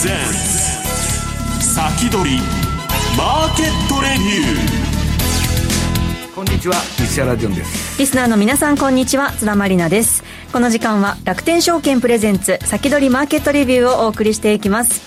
先取りマーケットレビュー。こんにちは西原潤です。リスナーの皆さんこんにちは津田まりなです。この時間は楽天証券プレゼンツ先取りマーケットレビューをお送りしていきます。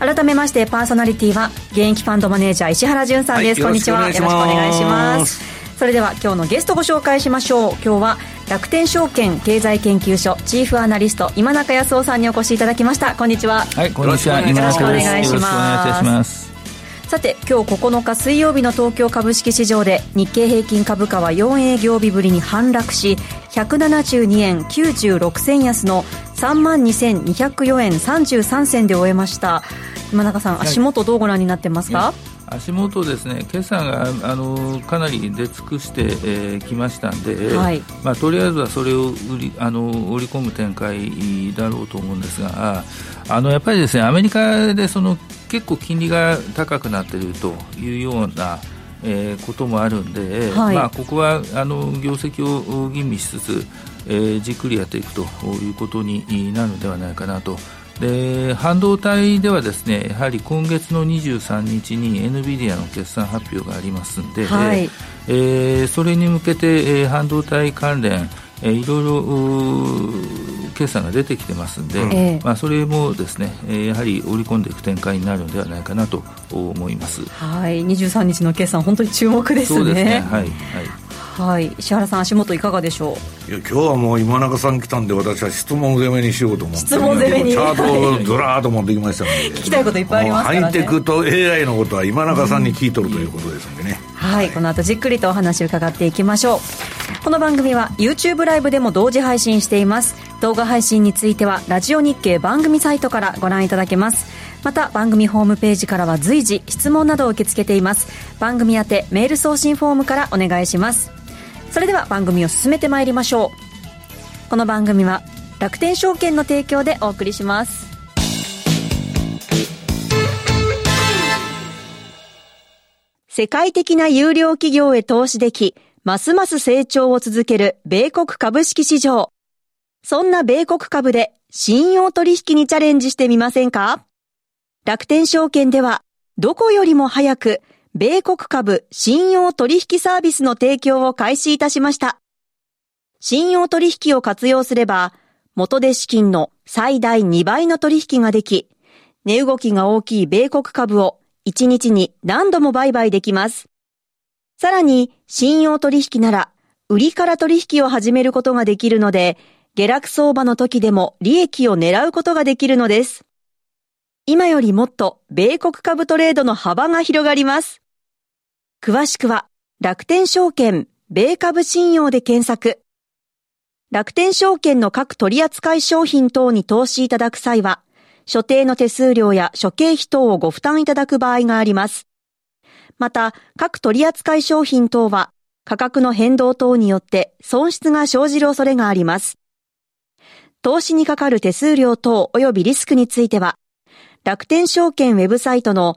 改めましてパーソナリティは現役ファンドマネージャー石原潤さんです、はい、こんにちはよろしくお願いしますそれでは今日のゲストご紹介しましょう。今日は楽天証券経済研究所チーフアナリスト今中康夫さんにお越しいただきました。こんにちは。はいこんにちは。よろしくお願いします。さて今日9日水曜日の東京株式市場で日経平均株価は4営業日ぶりに反落し172円96銭安の3万2204円33銭で終えました。今中さん足元どうご覧になってますか、足元ですね、決算があのかなり出尽くしてき、えー、ましたんで、はい、まあ、とりあえずはそれを売りあの織り込む展開だろうと思うんですが、あのやっぱりですねアメリカでその結構金利が高くなっているというような、えー、こともあるんで、はい、まあ、ここはあの業績を吟味しつつ、えー、じっくりやっていくということになるのではないかなと。で半導体ではですねやはり今月の23日に NVIDIA の決算発表がありますので、はい、えー、それに向けて、えー、半導体関連、えー、いろいろ決算が出てきてますんで、えー、まあ、それもですね、えー、やはり織り込んでいく展開になるのではないかなと思います。はい、23日の決算本当に注目ですね。そうですね。はい、はい。はい、石原さん、足元いかがでしょう？いや今日はもう今中さん来たんで、私は質問攻めにしようと思って、質問攻めにチャートをずらーっと持ってきましたので、聞きたいこといっぱいありますから、ね、ハイテクと AI のことは今中さんに聞いとるということですんでね、はい、はい、この後じっくりとお話を伺っていきましょう。この番組は YouTube ライブでも同時配信しています。動画配信についてはラジオ日経番組サイトからご覧いただけます。また番組ホームページからは随時質問などを受け付けています。番組宛てメール送信フォームからお願いします。それでは番組を進めてまいりましょう。この番組は楽天証券の提供でお送りします。世界的な有料企業へ投資でき、ますます成長を続ける米国株式市場。そんな米国株で信用取引にチャレンジしてみませんか？楽天証券では、どこよりも早く米国株信用取引サービスの提供を開始いたしました。信用取引を活用すれば、元で資金の最大2倍の取引ができ、値動きが大きい米国株を1日に何度も売買できます。さらに、信用取引なら、売りから取引を始めることができるので、下落相場の時でも利益を狙うことができるのです。今よりもっと米国株トレードの幅が広がります。詳しくは楽天証券米株信用で検索。楽天証券の各取扱商品等に投資いただく際は、所定の手数料や諸経費等をご負担いただく場合があります。また、各取扱商品等は、価格の変動等によって損失が生じる恐れがあります。投資にかかる手数料等及びリスクについては、楽天証券ウェブサイトの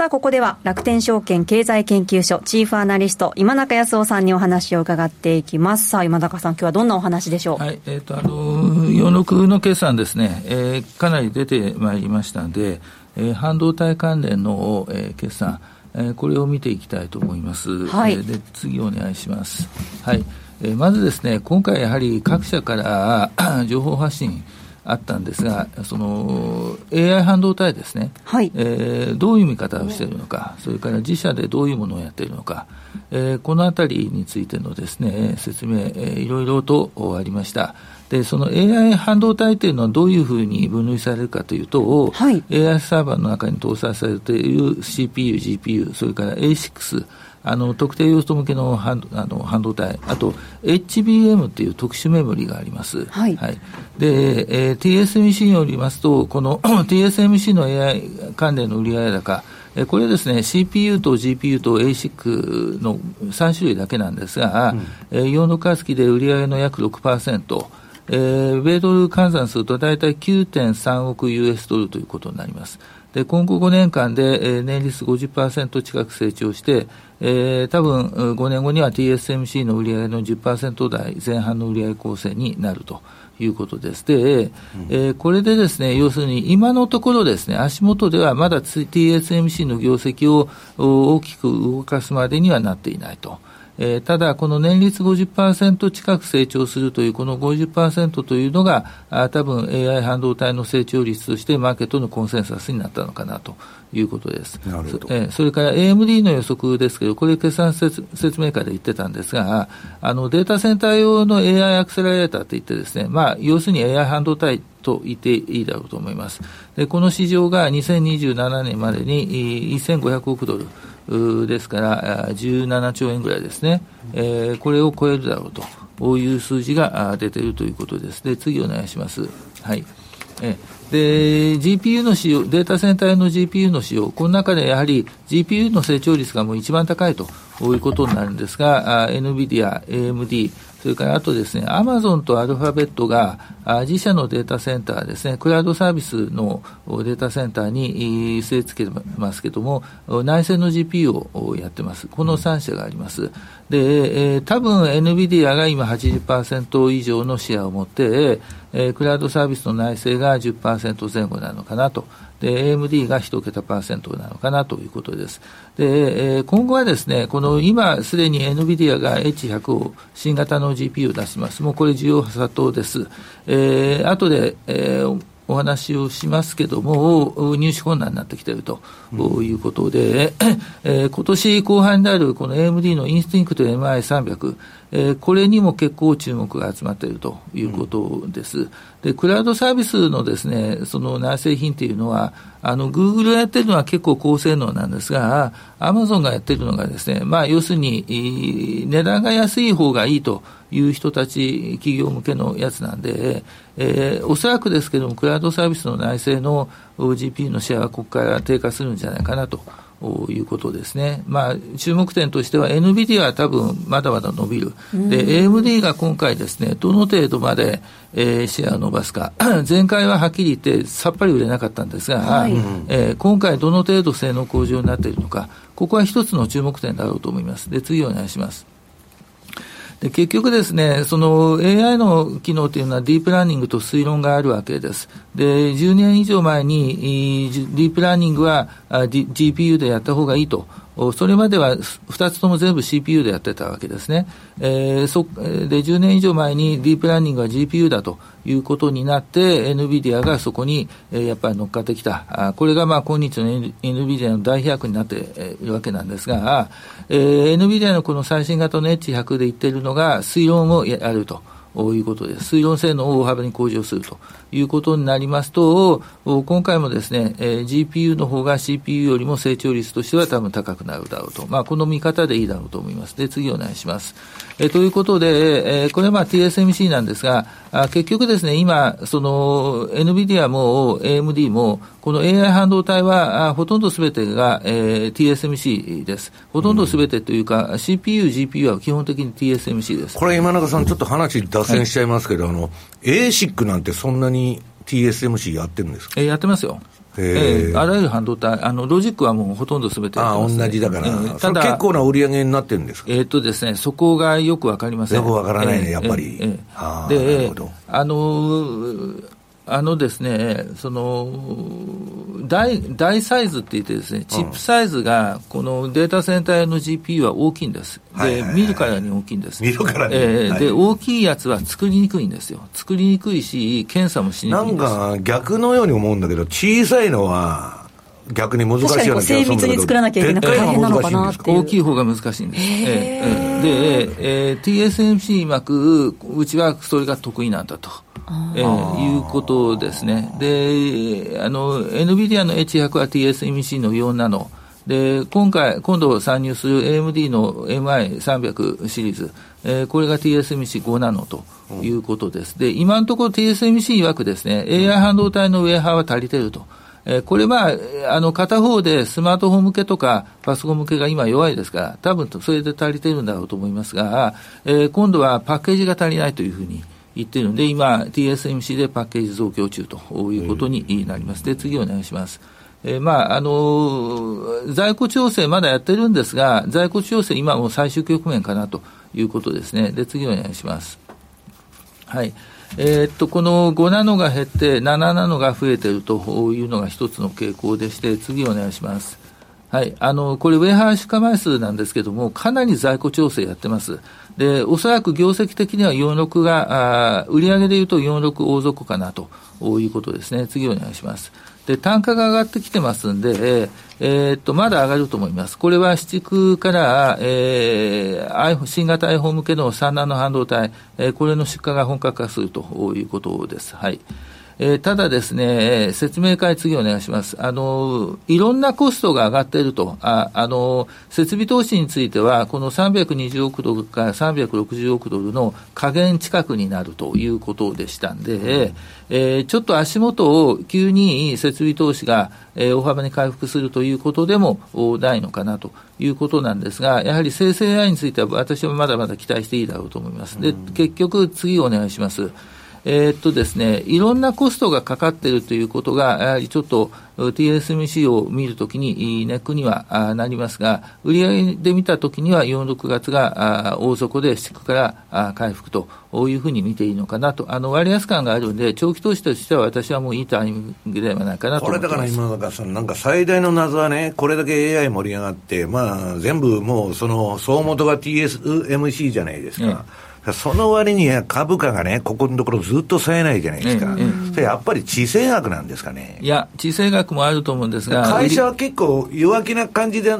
さあ、ここでは楽天証券経済研究所チーフアナリスト今中康夫さんにお話を伺っていきます。さあ、今中さん、今日はどんなお話でしょう？はい、えっ、ー、と、あの、46の決算ですね、えー、かなり出てまいりましたんで、えー、半導体関連の、えー、決算、えー、これを見ていきたいと思います。はい。えー、で、次お願いします。はい。えー、まずですね、今回やはり各社から 情報発信、あったんですが、その AI 半導体ですね、はい。えー、どういう見方をしているのか、それから自社でどういうものをやっているのか、えー、このあたりについてのですね説明、えー、いろいろとありました。で、その AI 半導体というのはどういうふうに分類されるかというと、はい、AI サーバーの中に搭載されている CPU、GPU、それから A6、あの特定用途向けの半あの半導体、あと HBM っていう特殊メモリがあります。はい。はい、で、えー、TSMC によりますと、この TSMC の AI 関連の売上高、えこれですね、CPU と GPU と ASIC の3種類だけなんですが、うん、えー、4度月で売上の約6%、えー、米ドル換算すると大体9.3億 US ドルということになります。で今後5年間で、えー、年率50%近く成長して、えー、多分5年後には TSMC の売上の10%台前半の売上構成になると。いうことです。で、うん、えー、これでですね、要するに今のところですね、足元ではまだ TSMC の業績を大きく動かすまでにはなっていないと。えー、ただ、この年率50%近く成長するという、この50%というのが、あ多分 AI 半導体の成長率としてマーケットのコンセンサスになったのかなということです。なるほど。えー、それから AMD の予測ですけど、これ決算説明会で言ってたんですが、あのデータセンター用の AI アクセラレーターといってですね、まあ、要するに AI 半導体と言っていいだろうと思います。で、この市場が2027年までに1500億ドル、ですから、17兆円ぐらいですね、えー、これを超えるだろうとこういう数字が出ているということです。で、次お願いします。はい。えで、GPU の使用、データセンターの GPU の使用、この中でやはり GPU の成長率がもう一番高いということになるんですが、NVIDIA、AMD、それからあとですね、アマゾンとアルファベットが自社のデータセンターですね、クラウドサービスのデータセンターに据え付けてますけども、内製の GPU をやってます。この3社があります。で、多分 NVIDIA が今80%以上のシェアを持って、え、クラウドサービスの内製が10%前後なのかなと。で、AMD が1桁パーセントなのかなということです。で、えー、今後はですね、この今すでに NVIDIA が H100 を新型の GPU を出します。もうこれ需要殺到です。えー、後で、えーお話をしますけども、入手困難になってきているということで、うん、えー、今年後半であるこの AMD のインスティンクト MI300、えー、これにも結構注目が集まっているということです。うん、で、クラウドサービスのですね、その内製品っていうのは、あの、グーグルがやってるのは結構高性能なんですが、アマゾンがやってるのがですね、まあ、要するに、値段が安い方がいいという人たち、企業向けのやつなんで、えー、おそらくですけども、クラウドサービスの内製の GPU のシェアはここから低下するんじゃないかなということですね。まあ、注目点としては、NVIDIA は多分まだまだ伸びる。で、AMD が今回ですね、どの程度まで、えー、シェアを伸ばすか。前回ははっきり言ってさっぱり売れなかったんですが、はい、えー、今回どの程度性能向上になっているのか、ここは一つの注目点だろうと思います。で、次お願いします。で結局ですね、その AI の機能というのはディープラーニングと推論があるわけです。で、10年以上前にディープラーニングは GPU でやった方がいいとそれまでは2つとも全部 CPU でやってたわけですね。えー、そで10年以上前にディープラーニングは GPU だということになって、NVIDIA がそこに、えー、やっぱり乗っかってきた。あこれがまあ今日の NVIDIA の大飛躍になっているわけなんですが、えー、NVIDIA のこの最新型の H100 で言っているのが推論をやると。いうことです。推論性能を大幅に向上するということになりますと、今回もですね、えー、GPU の方が CPU よりも成長率としては多分高くなるだろうと。まあ、この見方でいいだろうと思います。で、次お願いします。えー、ということで、えー、これはまあ TSMC なんですが、あ結局ですね、今、その NVIDIA も AMD も、この AI 半導体はあほとんどすべてが、えー、TSMC です。ほとんどすべてというか、うん、CPU、GPU は基本的に TSMC です。これ今中さん、ちょっと話脱線しちゃいますけど、はい、あの、ASIC なんてそんなに TSMC やってるんですか？えー、やってますよ。えー、あらゆる半導体、あのロジックはもうほとんどすべて、ね、あ同じだから、えー、ただ結構な売り上げになってるんですか？えー、っとですね、そこがよくわかりません。よくわからないね、やっぱり。えー、で、あのーあのですね、その大大サイズって言ってですね、チップサイズがこのデータセンターの GPU は大きいんです。で、見るからに大きいんです。見るからに。えー、で、大きいやつは作りにくいんですよ。作りにくいし、検査もしにくいんです。なんか逆のように思うんだけど、小さいのは逆に難しいような気がする精密に作らなきゃいけなくて大変なのかなって大きい方が難しいんです。えー、で、えー、TSMC 膜、うちはそれが得意なんだと。えー、いうことですね。で、あの、NVIDIA の H100 は TSMC の4ナノ。で、今回、今度参入する AMD の MI300 シリーズ、えー、これが TSMC5 ナノということです。で、今のところ TSMC 曰くですね、AI 半導体のウェアハーは足りてると。えー、これは、あの、片方でスマートフォン向けとかパソコン向けが今弱いですから、多分それで足りてるんだろうと思いますが、えー、今度はパッケージが足りないというふうに言っているので、今、TSMC でパッケージ増強中ということになります。で、次お願いします。えー、まあ、あのー、在庫調整まだやってるんですが、在庫調整今もう最終局面かなということですね。で、次お願いします。はい。えー、っと、この5ナノが減って7ナノが増えているというのが一つの傾向でして、次お願いします。はい。あの、これ、ウェハー出荷枚数なんですけども、かなり在庫調整やってます。で、おそらく業績的には46が、あ売上でいうと46大底かなということですね。次お願いします。で、単価が上がってきてますんで、えー、っと、まだ上がると思います。これは市区から、えー、新型 iPhone 向けの産卵の半導体、えー、これの出荷が本格化するということです。はい。えー、ただですね、説明会次お願いします。あの、いろんなコストが上がっていると。ああの、設備投資については、この320億ドルから360億ドルの加減近くになるということでしたんで、えー、ちょっと足元を急に設備投資が、えー、大幅に回復するということでもないのかなということなんですが、やはり生成 AI については私はまだまだ期待していいだろうと思います。で、結局次お願いします。えー、っとですね、いろんなコストがかかっているということが、やはりちょっと TSMC を見るときにネックにはなりますが、売上で見たときには4、6月が大底で、市区から回復というふうに見ていいのかなと、あの割安感があるんで、長期投資としては私はもういいタイミングではないかなとこれだから今、なんか最大の謎はね、これだけ AI 盛り上がって、まあ、全部もう、その総元が TSMC じゃないですか。ねその割に株価がね、ここのところずっと冴えないじゃないですか。それやっぱり地政学なんですかね。いや、地政学もあると思うんですが。会社は結構弱気な感じで、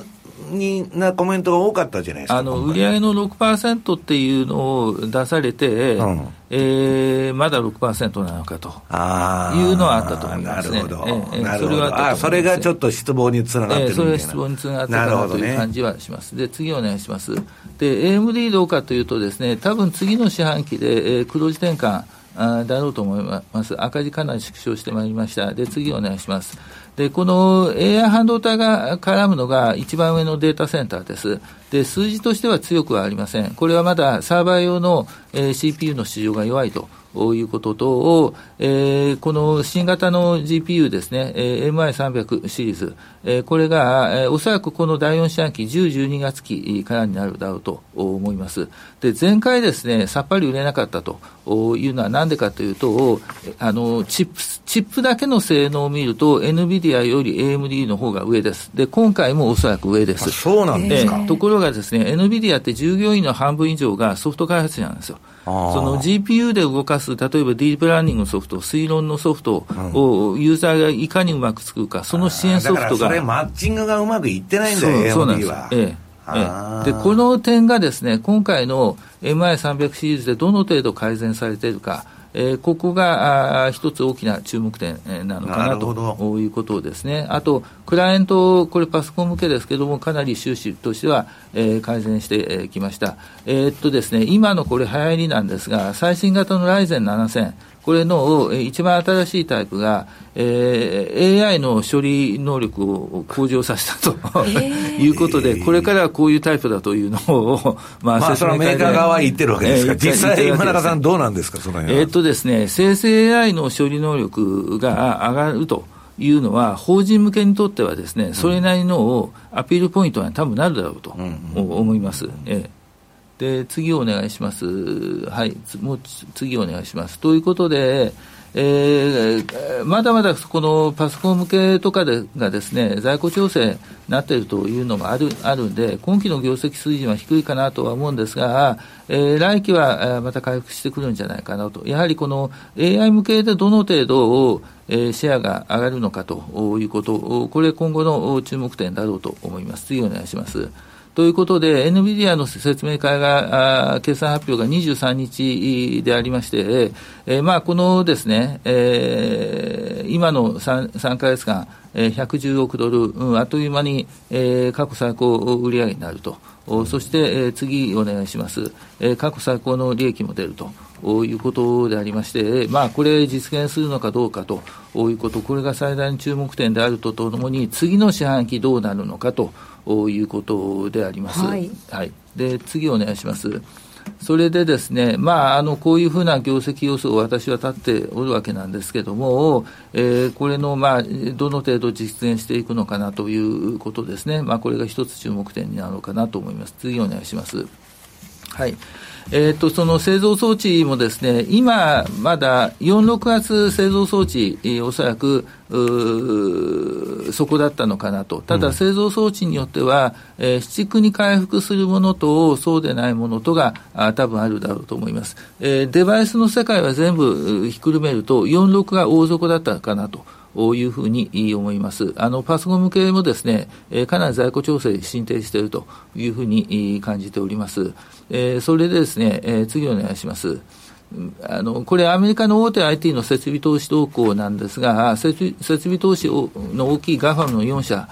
になコメントが多かったじゃないですか。あの、売上の6%っていうのを出されて、うん、えー、まだ6%なのかというのはあったと思いますね。なるほど。えー、それはあそれがちょっと失望につながってるえー、それは失望につながってるかなという感じはします。で、次お願いします。で、AMD どうかというとですね、多分次の四半期で、えー、黒字転換、あだろうと思います。赤字かなり縮小してまいりました。で、次お願いします。で、この AI 半導体が絡むのが一番上のデータセンターです。で、数字としては強くはありません。これはまだサーバー用の、えー、CPU の市場が弱いと。いうことと、えー、この新型の GPU ですね、えー、MI300 シリーズ、えー、これが、えー、おそらくこの第4四半期、10、12月期からになるだろうと思います。で、前回ですね、さっぱり売れなかったというのはなんでかというと、あの、チップ、チップだけの性能を見ると、NVIDIA より AMD の方が上です。で、今回もおそらく上です。そうなんですか。ところがですね、NVIDIA って従業員の半分以上がソフト開発者なんですよ。その GPU で動かす、例えばディープラーニングのソフト、推論のソフトをユーザーがいかにうまく作るか、その支援ソフトが。それ、マッチングがうまくいってないんだよ、そうなんです。ええ。ええ、でこの点がですね今回の MI300 シリーズでどの程度改善されているか、えー、ここがあ一つ大きな注目点なのかなということですね。あと、クライアント、これパソコン向けですけれども、かなり収支としては、えー、改善してきました。えー、っとですね、今のこれ流行りなんですが、最新型のライゼン7000、これの一番新しいタイプが、えー、AI の処理能力を向上させたということで、これからはこういうタイプだというのを、まあ、まあ、それはメーカー側は言ってるわけですか、えー、実際、今中さん、どうなんですか、その辺えー、っとですね、生成 AI の処理能力が上がると。いうのは、法人向けにとってはですね、それなりのアピールポイントに多分なるだろうと思います。ええで、次お願いします。はい、もう次お願いします。ということで、えー、まだまだこのパソコン向けとかでがですね、在庫調整に、なっているというのもあるあるんで、今期の業績水準は低いかなとは思うんですが、えー、来期はまた回復してくるんじゃないかなと、やはりこの AI 向けでどの程度を、えー、シェアが上がるのかということ、これ、今後の注目点だろうと思います。次お願いします。ということで、NVIDIA の説明会が、決算発表が23日でありまして、えー、まあ、このですね、えー、今の 3, 3か月間、えー、110億ドル、うん、あっという間に、えー、過去最高売上になると。そして、えー、次お願いします、えー。過去最高の利益も出ると。いうことでありまして、まあ、これ、実現するのかどうかということ、これが最大の注目点であるとともに、次の四半期どうなるのかということであります。はい、はい、で次お願いします。それでですね、まあ、あのこういうふうな業績予想を私は立っておるわけなんですけれども、えー、これの、まあ、どの程度実現していくのかなということですね、まあ、これが一つ注目点になるのかなと思います。次お願いします。はいえーと、その製造装置もですね、今、まだ4、6月製造装置、おそらくそこだったのかなと、ただ製造装置によっては、うん、えー、に回復するものと、そうでないものとがあ多分あるだろうと思います、えー。デバイスの世界は全部ひっくるめると、4、6が大底だったかなと。いうふうに思います。あのパソコン向けもですね、かなり在庫調整進展しているというふうに感じております。それでですね、次お願いします。あのこれ、アメリカの大手 IT の設備投資動向なんですが、設設備投資の大きい GAFAM の4社、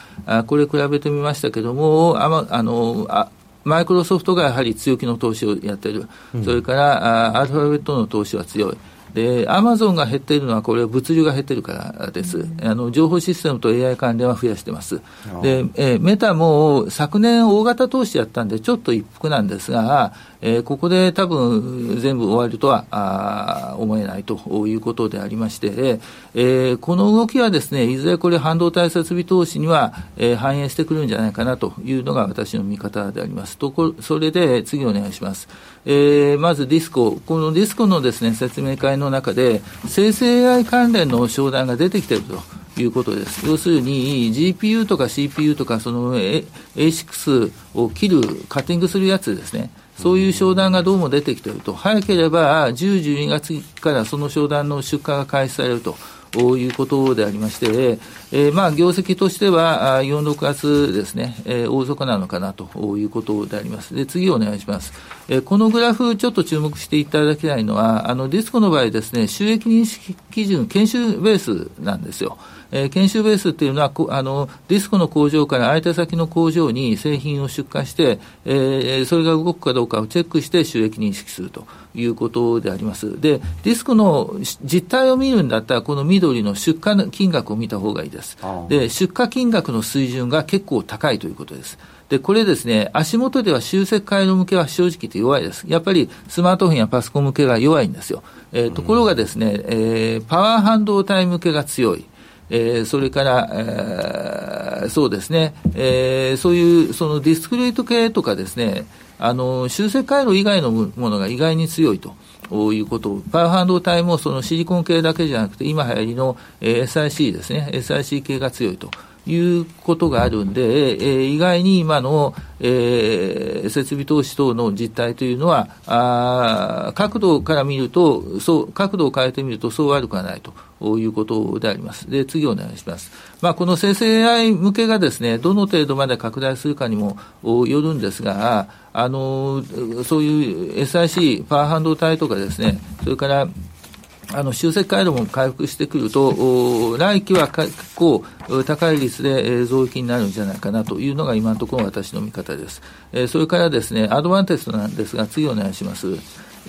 これ比べてみましたけれども、ああのあマイクロソフトがやはり強気の投資をやっている、うん、それからあアルファベットの投資は強い。で、アマゾンが減っているのは、これは物流が減ってるからです。あの情報システムと AI 関連は増やしてます。で、えー、メタも昨年大型投資やったんで、ちょっと一服なんですが、えー、ここで多分全部終わるとはあ思えないということでありまして、えー、この動きはですね、いずれこれ半導体設備投資には、えー、反映してくるんじゃないかなというのが私の見方であります。とこそれで次お願いします。えー、まずディスコ、このディスコのですね、説明会の中で、生成 AI 関連の商談が出てきていると。いうことです。要するに GPU とか CPU とかその A6 を切る、カッティングするやつですね。そういう商談がどうも出てきていると。早ければ10、12月からその商談の出荷が開始されると。いうことでありまして、えー、まあ業績としては4、6月ですね、えー、大底なのかなということであります。で、次お願いします。えー、このグラフ、ちょっと注目していただきたいのは、あのディスコの場合ですね、収益認識基準、研修ベースなんですよ。えー、研修ベースっていうのは、あのディスコの工場から相手先の工場に製品を出荷して、えー、それが動くかどうかをチェックして収益認識するということであります。で、ディスコの実態を見るんだったら、この緑の出荷金額を見た方がいいです。で、出荷金額の水準が結構高いということです。で、これですね、足元では集積回路向けは正直言って弱いです。やっぱりスマートフォンやパソコン向けが弱いんですよ。えー、ところがですね、えー、パワー半導体向けが強い。えー、それから、えー、そうですね、えー、そういうそのディスクリート系とかですね、あの修正回路以外のものが意外に強いと。いうこと。パワー半導体もそのシリコン系だけじゃなくて、今流行りの SIC ですね、SIC 系が強いと。いうことがあるんで、えー、意外に今の、えー、設備投資等の実態というのは、あ角度から見るとそう、角度を変えてみるとそう悪くはないと。いうことであります。で、次お願いします。まあ、この生成 AI 向けがですね、どの程度まで拡大するかにもよるんですが、あの、そういう SIC、パワー半導体とかですね、それからあの修正回路も回復してくると、来期は結構高い率で増益になるんじゃないかなというのが今のところ私の見方ですえ。それからですね、アドバンテストなんですが、次お願いします。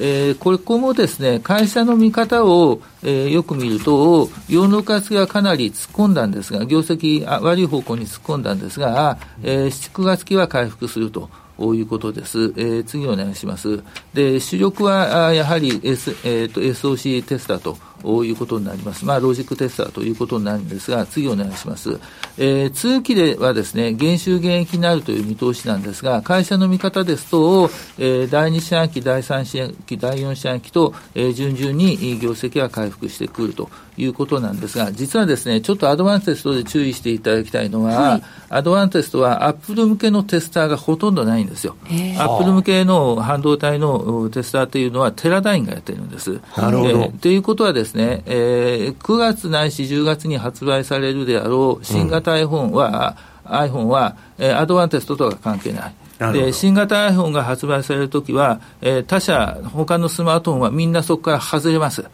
えー、これ、今後ですね、会社の見方を、えー、よく見ると、4、6月がかなり突っ込んだんですが、業績悪い方向に突っ込んだんですが、えー、7、9月期は回復すると。いうことです。えー、次お願いします。で、主力はやはり、S えーと、SOC テスタということになります。まあ、ロジックテスターということになるんですが、次お願いします。えー、通期ではですね、減収減益になるという見通しなんですが、会社の見方ですと、えー、第2四半期、第3四半期、第4四半期と、えー、順々に業績が回復してくるということなんですが、実はですね、ちょっとアドバンテストで注意していただきたいのは、はい、アドバンテストはアップル向けのテスターがほとんどないんですよ。アップル向けの半導体のテスターというのはテラダインがやってるんです。なるほど。ということはですね、えー、9月ないし10月に発売されるであろう新型 iPhone は、うん、iPhone は、えー、アドバンテストとは関係ない。で新型 iPhone が発売されるときは、えー、他社、他のスマートフォンはみんなそこから外れます。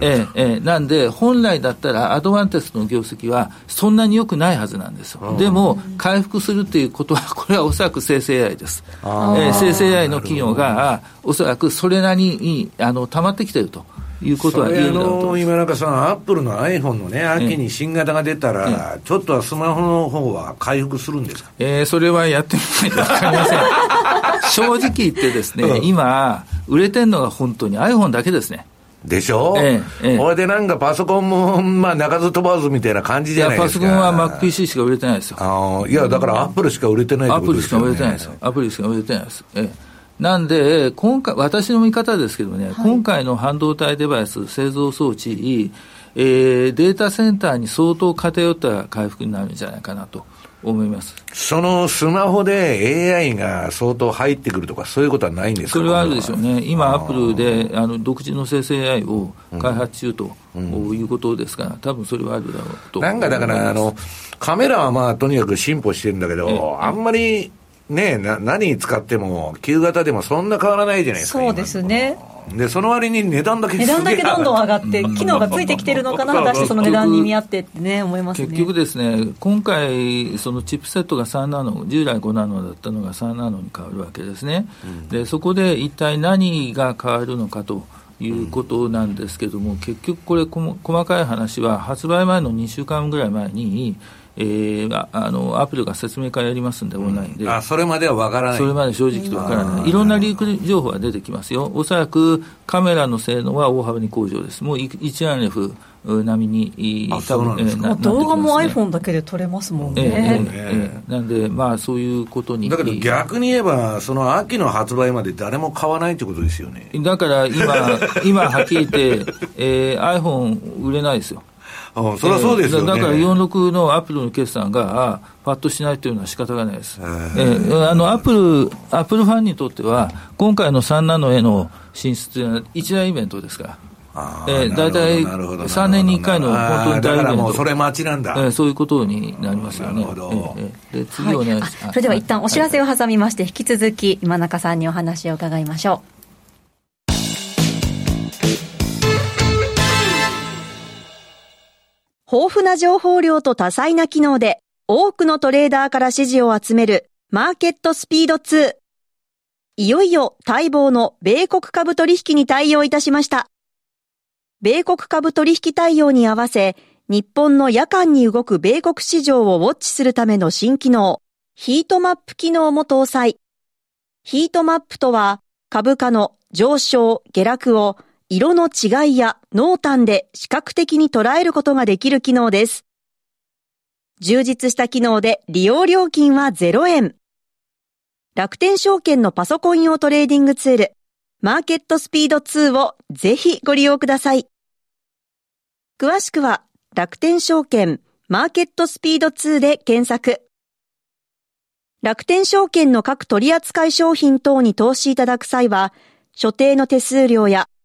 えええなんで、本来だったらアドバンテストの業績はそんなに良くないはずなんですよ。でも、回復するっていうことは、これはおそらく生成 AI です。えー、生成 AI の企業が、おそらくそれなりにあの溜まってきてると。いうことは言えるだろうと今なんかさ、アップルの iPhone のね、秋に新型が出たら、ちょっとはスマホの方は回復するんですか、えー、それはやってみないと分かりません。正直言ってですね、今、売れてるのが本当に iPhone だけですね。でしょ、ええええ、これでなんかパソコンも、まあ、鳴かず飛ばずみたいな感じじゃないですか。パソコンは MacPC しか売れてないですよ。あいや、だからアップルしか売れてないね、アップルしか売れてないですよ。アップルしか売れてないです。ええなんで、今回、私の見方ですけどね、はい、今回の半導体デバイス製造装置、えー、データセンターに相当偏った回復になるんじゃないかなと。思います。そのスマホで AI が相当入ってくるとか、そういうことはないんですか？それはあるでしょうね、今、アップルであの独自の生成 AI を開発中と、うん、いうことですから、多分それはあるだろうとなんかだからあの、カメラはまあとにかく進歩してるんだけど、あんまりねな、何に使っても、旧型でもそんな変わらないじゃないですか。そうですね。で、その割に値段だけ値段だけどんどん上がって、機能がついてきてるのかな、果たしてその値段に見合ってってね、思いますね。結局ですね、今回、そのチップセットが3ナノ、従来5ナノだったのが3ナノに変わるわけですね。うん、で、そこで一体何が変わるのかと。いうことなんですけども、結局これ、細かい話は、発売前の2週間ぐらい前に、えー、あのアップルが説明会やりますんで、オンラインで、あそれまでは分からない。それまで正直と分からない、いろんなリーク情報が出てきますよ、おそらくカメラの性能は大幅に向上です、もう1アンレフ並みに多分、えー、動画も iPhone だけで撮れますもんね。えーえー、なんで、まあ、そういうことに。だけど逆に言えば、その秋の発売まで誰も買わないってことですよね。だから今、今はっきり言って、えー、iPhone 売れないですよ。あそれはそうですよ、ね、だから46のアップルの決算がパッとしないというのは仕方がないです。えー、あのアップル、アップルファンにとっては、今回の3ナノへの進出というのは一大イベントですから。えー、大体3年に1回の本当に大イベント。それ待ちなんだ、えー。そういうことになりますよね。えー、で次お願いします。それでは一旦お知らせを挟みまして、引き続き今中さんにお話を伺いましょう。豊富な情報量と多彩な機能で多くのトレーダーから支持を集めるマーケットスピード2。いよいよ待望の米国株取引に対応いたしました。米国株取引対応に合わせ、日本の夜間に動く米国市場をウォッチするための新機能、ヒートマップ機能も搭載。ヒートマップとは株価の上昇、下落を色の違いや濃淡で視覚的に捉えることができる機能です。充実した機能で利用料金は0円。楽天証券のパソコン用トレーディングツール、マーケットスピード2をぜひご利用ください。詳しくは楽天証券マーケットスピード2で検索。楽天証券の各取扱商品等に投資いただく際は、所定の手数料や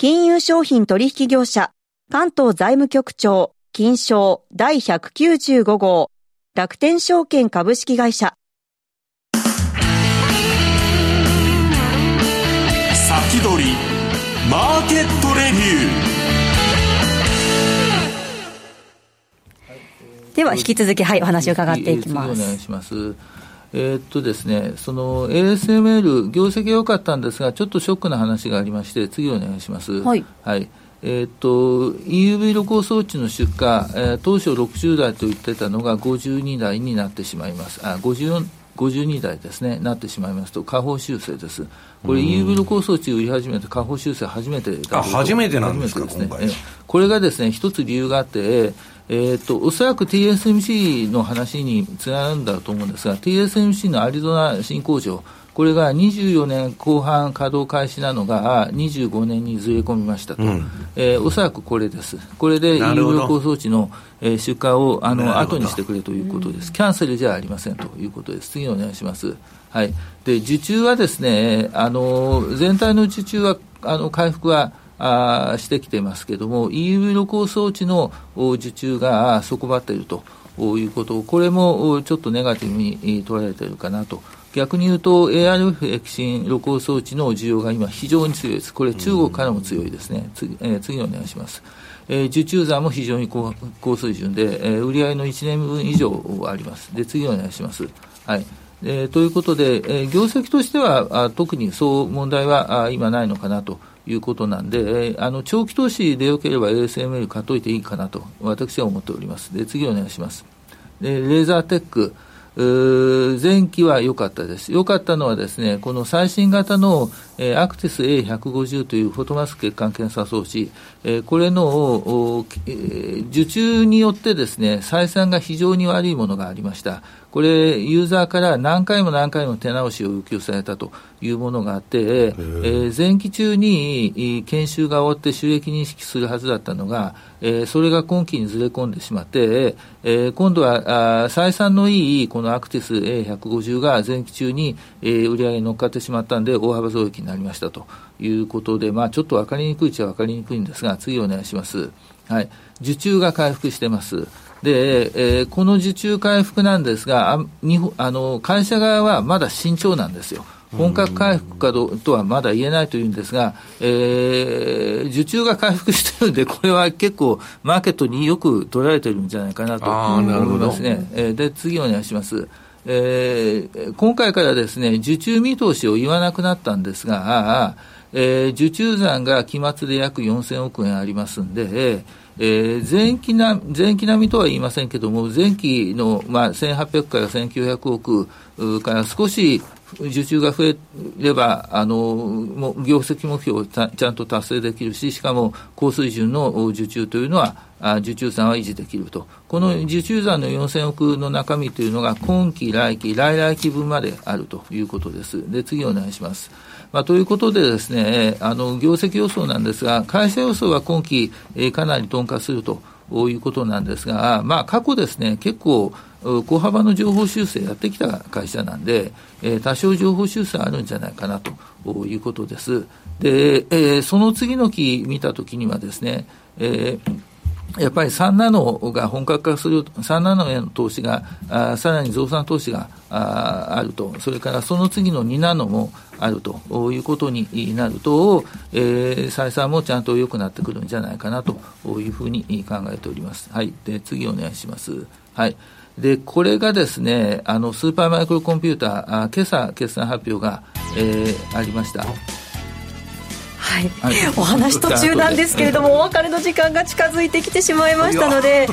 金融商品取引業者、関東財務局長、金賞第195号、楽天証券株式会社。先取り、マーケットレビュー。は引き続き、はい、お話を伺っていきます。お願いします。えー、っとですね、その ASML、業績が良かったんですが、ちょっとショックな話がありまして、次お願いします。はい。はい。えー、っと、EUV 露光装置の出荷、えー、当初60台と言ってたのが52台になってしまいます。あ、54、52台ですね、なってしまいますと、下方修正です。これ、EUV 露光装置売り始めて、下方修正初めてあ初めてなんですか、ですね、これがですね、一つ理由があって、えーと、おそらく TSMC の話につながるんだと思うんですが、TSMC のアリゾナ新工場、これが24年後半稼働開始なのが25年にずれ込みましたと、うん、えー、おそらくこれです、これで EU 旅行装置の、えー、出荷をあの後にしてくれということです、キャンセルじゃありませんということです、次お願いします。はい、で受注はですねあの全体の受注はあの回復はあしてきてますけれども、EUV 露光装置の受注が底張っているということ、これもちょっとネガティブに捉えているかなと。逆に言うと、ARF 液芯露光装置の需要が今、非常に強いです。これ、中国からも強いですね。次,、えー、次お願いします。えー、受注残も非常に高高水準で、えー、売上の1年分以上あります。で、次お願いします。はい。えー、ということで、えー、業績としてはあ特にそう問題はあ今ないのかなということなんで、あの長期投資でよければ ASML 買っといていいかなと、私は思っております。で、次お願いします。で、レーザーテック、前期は良かったです。良かったのはですね、この最新型の、えー、アクティス A150 というフォトマスク血管検査装置、えー、これの、えー、受注によってですね、採算が非常に悪いものがありました。これ、ユーザーから何回も何回も手直しを要求されたというものがあって、えー、前期中に研修が終わって収益認識するはずだったのが、えー、それが今期にずれ込んでしまって、えー、今度はあ採算のいいこのアクティス A150 が前期中に、えー、売り上げに乗っかってしまったんで、大幅増益になりましたということで、まあ、ちょっと分かりにくいっちゃ分かりにくいんですが、次お願いします。はい、受注が回復してます。で、えー、この受注回復なんですが、あ日あの会社側はまだ慎重なんですよ。本格回復かどうとはまだ言えないというんですが、えー、受注が回復してるんで、これは結構、マーケットによく取られてるんじゃないかなと思いますね。えー、で、次お願いします。えー、今回からですね、受注見通しを言わなくなったんですが、えー、受注残が期末で約4000億円ありますんで、えーえー、前期な前期並みとは言いませんけども、前期の、まあ、1800から1900億から少し受注が増えれば、あのも業績目標をちゃんと達成できるし、しかも高水準の受注というのは、あ受注残は維持できると、この受注残の4000億の中身というのが、今期、来期、来来期分まであるということです。で、次お願いします。まあ、ということでですね、あの業績予想なんですが、会社予想は今期、え、かなり鈍化するということなんですが、まあ、過去ですね、結構、小幅の情報修正やってきた会社なんで、えー、多少情報修正あるんじゃないかなということです。で、えー、その次の期見たときにはですね、えーやっぱり3ナノが本格化する、3ナノへの投資が、あさらに増産投資がああると、それからその次の2ナノもあるということになると、えー、採算もちゃんと良くなってくるんじゃないかなというふうに考えております。はい。で、次お願いします。はい。で、これがですね、あの、スーパーマイクロコンピューター、あ今朝決算発表が、えー、ありました。はい、お話途中なんですけれども お別れの時間が近づいてきてしまいましたので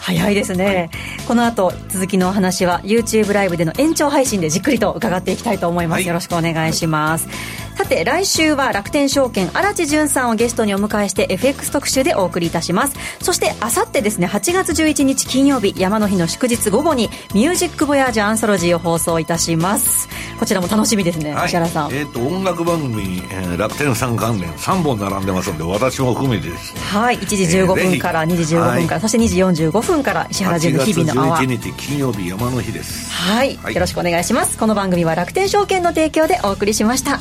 早いですね、この後続きのお話は YouTube ライブでの延長配信でじっくりと伺っていきたいと思います、はい、よろしくお願いしますさて来週は楽天証券荒地潤さんをゲストにお迎えして FX 特集でお送りいたします。そしてあさってですね8月11日金曜日山の日の祝日午後にミュージックボヤージュアンソロジーを放送いたします。こちらも楽しみですね、はい、石原さん。えっ、ー、と音楽番組、えー、楽天さん関連3本並んでますんで私も含めてです。はい1時15分から2時15分から、えー、そして2時45分から石原淳の日々のアワー8月11日金曜日山の日です。はい、はい、よろしくお願いします。この番組は楽天証券の提供でお送りしました